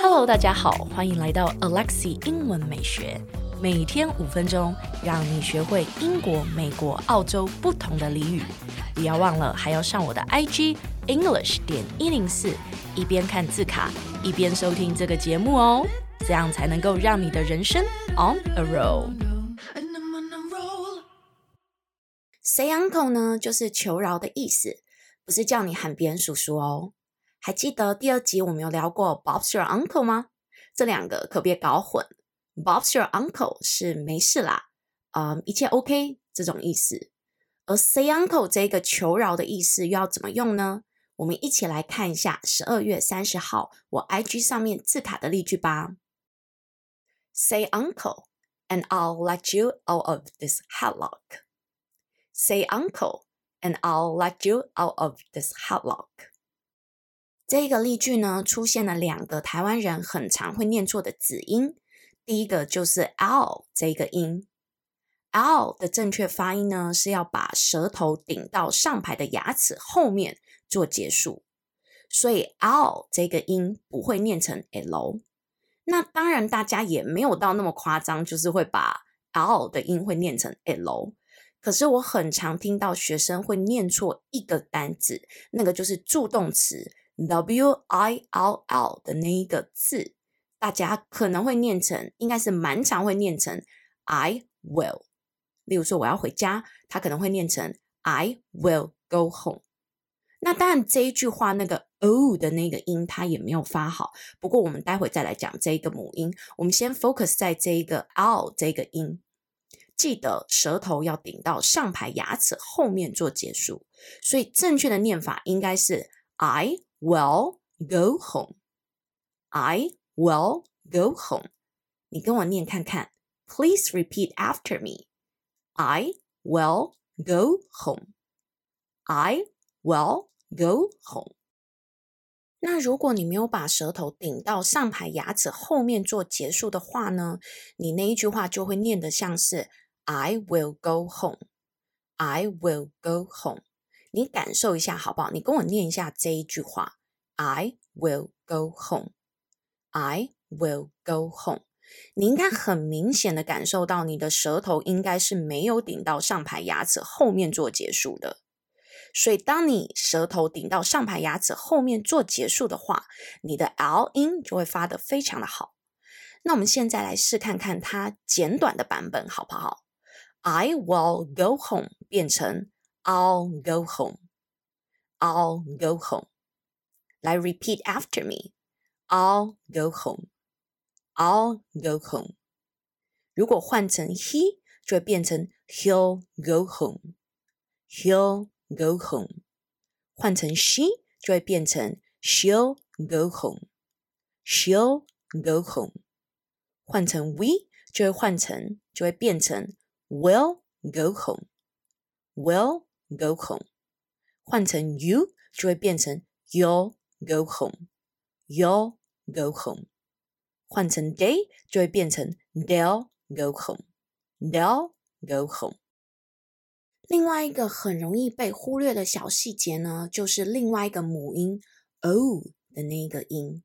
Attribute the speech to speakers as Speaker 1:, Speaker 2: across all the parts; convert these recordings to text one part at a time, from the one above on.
Speaker 1: Hello，大家好，欢迎来到 Alexi 英文美学，每天五分钟，让你学会英国、美国、澳洲不同的俚语。不要忘了，还要上我的 IG English 点一零四，一边看字卡，一边收听这个节目哦，这样才能够让你的人生 on a roll。Say uncle 呢，就是求饶的意思，不是叫你喊别人叔叔哦。还记得第二集我们有聊过 Bob's your uncle 吗？这两个可别搞混。Bob's your uncle 是没事啦，嗯、一切 OK 这种意思。而 say uncle 这个求饶的意思又要怎么用呢？我们一起来看一下十二月三十号我 IG 上面字卡的例句吧。Say uncle and I'll let you out of this headlock. Say uncle and I'll let you out of this headlock. 这个例句呢，出现了两个台湾人很常会念错的子音。第一个就是 “l” 这个音，“l” 的正确发音呢是要把舌头顶到上排的牙齿后面做结束，所以 “l” 这个音不会念成 “l”。那当然，大家也没有到那么夸张，就是会把 “l” 的音会念成 “l”。可是我很常听到学生会念错一个单字，那个就是助动词。W I L L 的那一个字，大家可能会念成，应该是蛮常会念成 I will。例如说我要回家，他可能会念成 I will go home。那当然这一句话那个 O 的那个音，他也没有发好。不过我们待会再来讲这一个母音，我们先 focus 在这一个 L 这个音，记得舌头要顶到上排牙齿后面做结束。所以正确的念法应该是 I。Will go home. I will go home. 你跟我念看看。Please repeat after me. I will go home. I will go home. 那如果你没有把舌头顶到上排牙齿后面做结束的话呢？你那一句话就会念得像是 I will go home. I will go home. 你感受一下好不好？你跟我念一下这一句话：I will go home. I will go home. 你应该很明显的感受到，你的舌头应该是没有顶到上排牙齿后面做结束的。所以，当你舌头顶到上排牙齿后面做结束的话，你的 L 音就会发得非常的好。那我们现在来试看看它简短的版本好不好？I will go home 变成。I'll go home. I'll go home. 来 repeat after me. I'll go home. I'll go home. 如果换成 he，就会变成 he'll go home. He'll go home. 换成 she，就会变成 she'll go home. She'll go home. 换成 we，就会换成就会变成 we'll go home. We'll Go home，换成 you 就会变成 you'll go home，you'll go home。换成 they 就会变成 they'll go home，they'll go home。 另外一个很容易被忽略的小细节呢，就是另外一个母音 o 的那一个音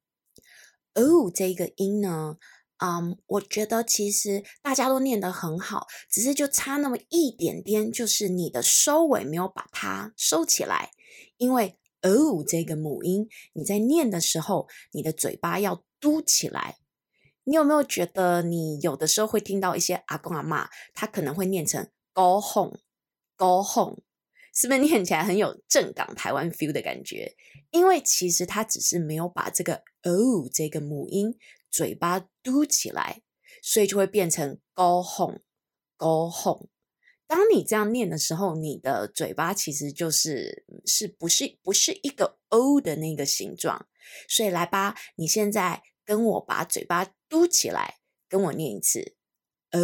Speaker 1: ，o 这个音呢。嗯我觉得其实大家都念得很好，只是就差那么一点点，就是你的收尾没有把它收起来。因为 “o” 这个母音，你在念的时候，你的嘴巴要嘟起来。你有没有觉得，你有的时候会听到一些阿公阿嬷，他可能会念成 “go home，是不是念起来很有正港台湾 feel 的感觉？因为其实他只是没有把这个 “o” 这个母音。嘴巴嘟起来，所以就会变成 go home, go home。当你这样念的时候，你的嘴巴其实就是是不是不是一个 O 的那个形状。所以来吧，你现在跟我把嘴巴嘟起来，跟我念一次 O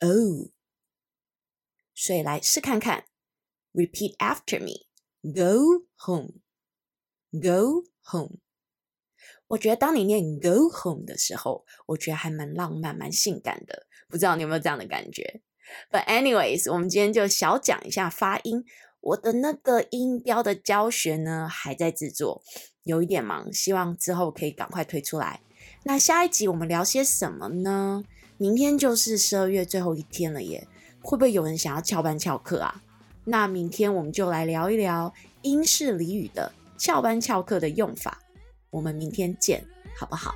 Speaker 1: O。所以来试看看，repeat after me, go home, go home。我觉得当你念 go home 的时候，我觉得还蛮浪漫、蛮性感的。不知道你有没有这样的感觉？But anyways，我们今天就小讲一下发音。我的那个音标的教学呢，还在制作，有一点忙，希望之后可以赶快推出来。那下一集我们聊些什么呢？明天就是十二月最后一天了耶，会不会有人想要翘班翘课啊？那明天我们就来聊一聊英式俚语的翘班翘课的用法。我们明天见，好不好？